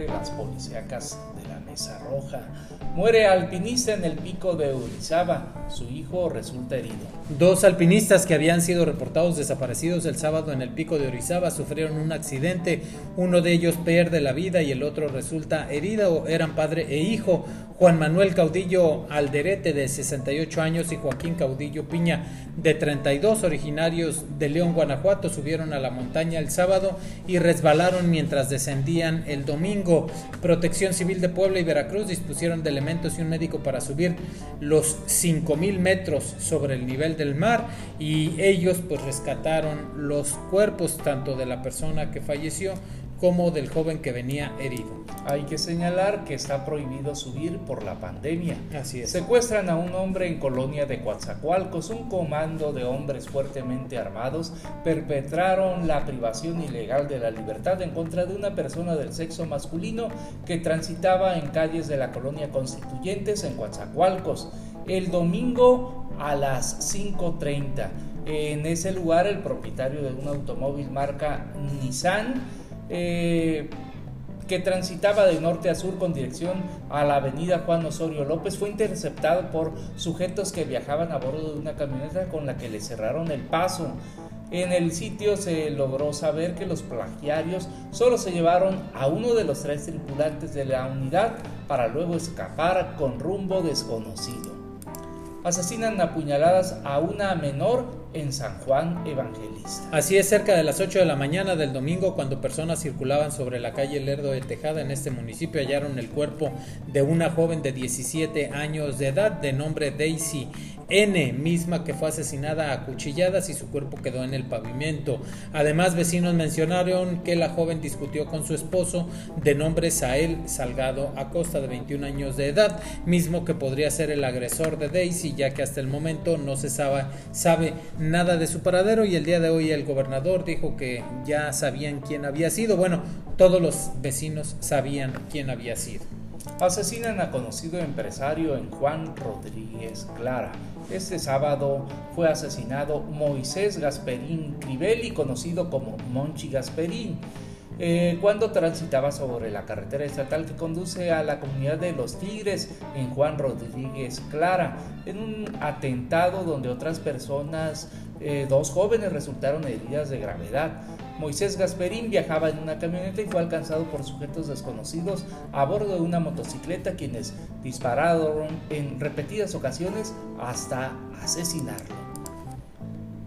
las policíacas de la Mesa Roja. Muere alpinista en el pico de Urizaba. Su hijo resulta herido. Dos alpinistas que habían sido reportados desaparecidos el sábado en el pico de Orizaba sufrieron un accidente. Uno de ellos pierde la vida y el otro resulta herido. Eran padre e hijo. Juan Manuel Caudillo Alderete de 68 años y Joaquín Caudillo Piña de 32 originarios de León, Guanajuato subieron a la montaña el sábado y resbalaron mientras descendían el domingo. Protección Civil de Puebla y Veracruz dispusieron de elementos y un médico para subir los 5000 metros sobre el nivel del mar y ellos pues rescataron los cuerpos tanto de la persona que falleció como del joven que venía herido. Hay que señalar que está prohibido subir por la pandemia. Así es. Secuestran a un hombre en colonia de Coatzacoalcos. Un comando de hombres fuertemente armados perpetraron la privación ilegal de la libertad en contra de una persona del sexo masculino que transitaba en calles de la colonia Constituyentes en Coatzacoalcos el domingo a las 5.30. En ese lugar el propietario de un automóvil marca Nissan eh, que transitaba de norte a sur con dirección a la avenida Juan Osorio López fue interceptado por sujetos que viajaban a bordo de una camioneta con la que le cerraron el paso. En el sitio se logró saber que los plagiarios solo se llevaron a uno de los tres tripulantes de la unidad para luego escapar con rumbo desconocido. Asesinan a puñaladas a una menor en San Juan Evangelista. Así es, cerca de las 8 de la mañana del domingo, cuando personas circulaban sobre la calle Lerdo de Tejada en este municipio, hallaron el cuerpo de una joven de 17 años de edad de nombre Daisy N, misma que fue asesinada a cuchilladas y su cuerpo quedó en el pavimento. Además, vecinos mencionaron que la joven discutió con su esposo de nombre Sael Salgado Acosta, de 21 años de edad, mismo que podría ser el agresor de Daisy, ya que hasta el momento no se sabe, sabe nada de su paradero y el día de hoy el gobernador dijo que ya sabían quién había sido. Bueno, todos los vecinos sabían quién había sido. Asesinan a conocido empresario en Juan Rodríguez Clara. Este sábado fue asesinado Moisés Gasperín Crivelli, conocido como Monchi Gasperín. Eh, cuando transitaba sobre la carretera estatal que conduce a la comunidad de Los Tigres en Juan Rodríguez Clara, en un atentado donde otras personas, eh, dos jóvenes resultaron heridas de gravedad. Moisés Gasperín viajaba en una camioneta y fue alcanzado por sujetos desconocidos a bordo de una motocicleta quienes dispararon en repetidas ocasiones hasta asesinarlo.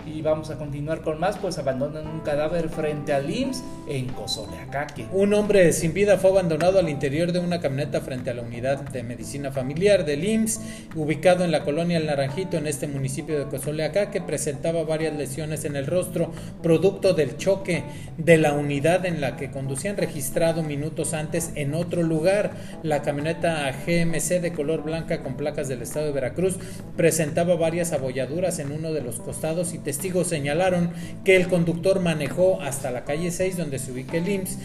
Y vamos a continuar con más, pues abandonan un cadáver frente al IMSS en Cozoleacaque. Un hombre sin vida fue abandonado al interior de una camioneta frente a la unidad de medicina familiar del IMSS, ubicado en la colonia El Naranjito, en este municipio de Cozoleacaque. Presentaba varias lesiones en el rostro, producto del choque de la unidad en la que conducían registrado minutos antes en otro lugar. La camioneta GMC de color blanca con placas del estado de Veracruz presentaba varias abolladuras en uno de los costados y testigos señalaron que el conductor manejó hasta la calle 6 donde se ubica el IMSS,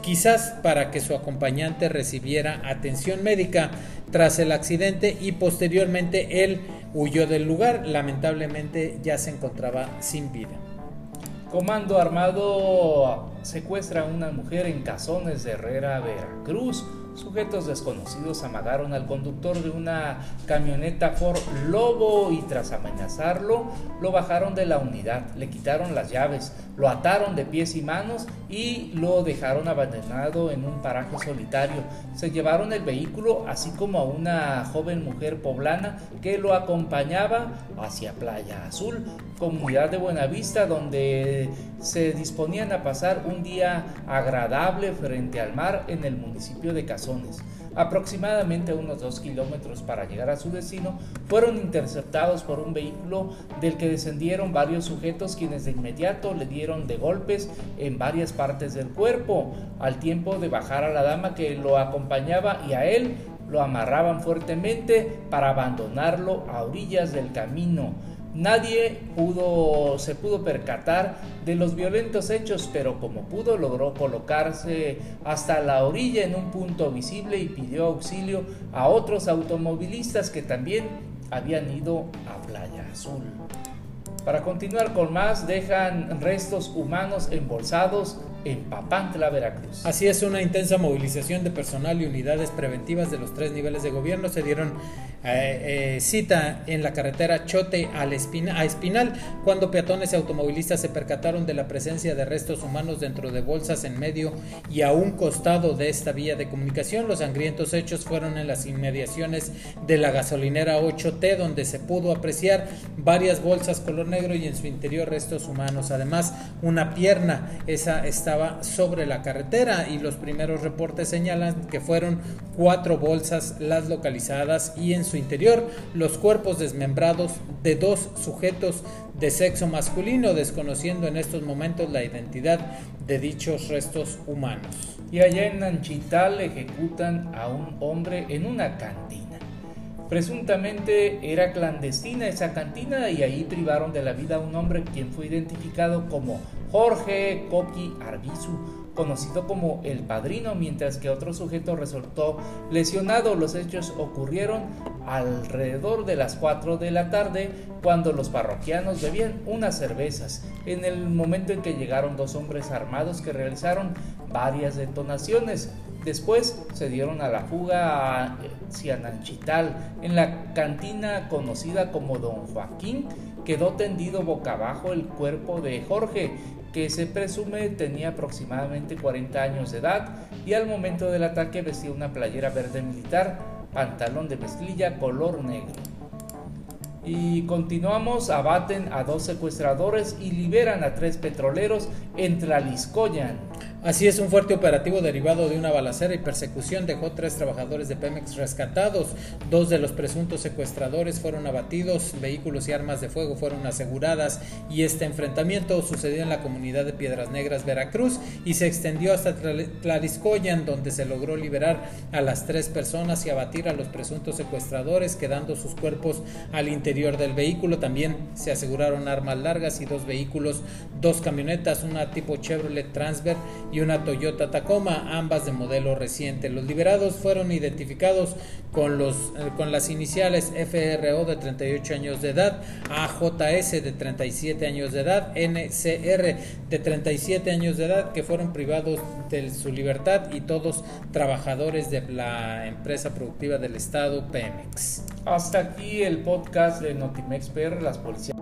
quizás para que su acompañante recibiera atención médica tras el accidente y posteriormente él huyó del lugar. Lamentablemente ya se encontraba sin vida. Comando armado secuestra a una mujer en Cazones de Herrera, Veracruz. Sujetos desconocidos amagaron al conductor de una camioneta Ford Lobo y tras amenazarlo lo bajaron de la unidad, le quitaron las llaves, lo ataron de pies y manos y lo dejaron abandonado en un paraje solitario. Se llevaron el vehículo así como a una joven mujer poblana que lo acompañaba hacia Playa Azul, comunidad de Buenavista donde se disponían a pasar un día agradable frente al mar en el municipio de Cazones. Aproximadamente unos dos kilómetros para llegar a su destino, fueron interceptados por un vehículo del que descendieron varios sujetos quienes de inmediato le dieron de golpes en varias partes del cuerpo, al tiempo de bajar a la dama que lo acompañaba y a él lo amarraban fuertemente para abandonarlo a orillas del camino. Nadie pudo, se pudo percatar de los violentos hechos, pero como pudo logró colocarse hasta la orilla en un punto visible y pidió auxilio a otros automovilistas que también habían ido a Playa Azul. Para continuar con más, dejan restos humanos embolsados en Papantla, Veracruz. Así es, una intensa movilización de personal y unidades preventivas de los tres niveles de gobierno se dieron eh, eh, cita en la carretera Chote al a Espinal cuando peatones y automovilistas se percataron de la presencia de restos humanos dentro de bolsas en medio y a un costado de esta vía de comunicación. Los sangrientos hechos fueron en las inmediaciones de la gasolinera 8T donde se pudo apreciar varias bolsas color negro y en su interior restos humanos. Además, una pierna, esa sobre la carretera y los primeros reportes señalan que fueron cuatro bolsas las localizadas y en su interior los cuerpos desmembrados de dos sujetos de sexo masculino, desconociendo en estos momentos la identidad de dichos restos humanos. Y allá en Nanchital ejecutan a un hombre en una cantina. Presuntamente era clandestina esa cantina y ahí privaron de la vida a un hombre quien fue identificado como Jorge Coqui Arbizu conocido como El Padrino, mientras que otro sujeto resultó lesionado. Los hechos ocurrieron alrededor de las 4 de la tarde cuando los parroquianos bebían unas cervezas, en el momento en que llegaron dos hombres armados que realizaron varias detonaciones. Después se dieron a la fuga a Ciananchital. En la cantina conocida como Don Joaquín quedó tendido boca abajo el cuerpo de Jorge, que se presume tenía aproximadamente 40 años de edad y al momento del ataque vestía una playera verde militar, pantalón de mezclilla color negro. Y continuamos, abaten a dos secuestradores y liberan a tres petroleros en Tlaliscoyan. Así es, un fuerte operativo derivado de una balacera y persecución dejó tres trabajadores de Pemex rescatados. Dos de los presuntos secuestradores fueron abatidos, vehículos y armas de fuego fueron aseguradas y este enfrentamiento sucedió en la comunidad de Piedras Negras, Veracruz y se extendió hasta Tlariscoyan, donde se logró liberar a las tres personas y abatir a los presuntos secuestradores, quedando sus cuerpos al interior del vehículo. También se aseguraron armas largas y dos vehículos, dos camionetas, una tipo Chevrolet Transver y una Toyota Tacoma, ambas de modelo reciente. Los liberados fueron identificados con, los, eh, con las iniciales FRO de 38 años de edad, AJS de 37 años de edad, NCR de 37 años de edad, que fueron privados de su libertad y todos trabajadores de la empresa productiva del Estado Pemex. Hasta aquí el podcast de Notimexper, las policías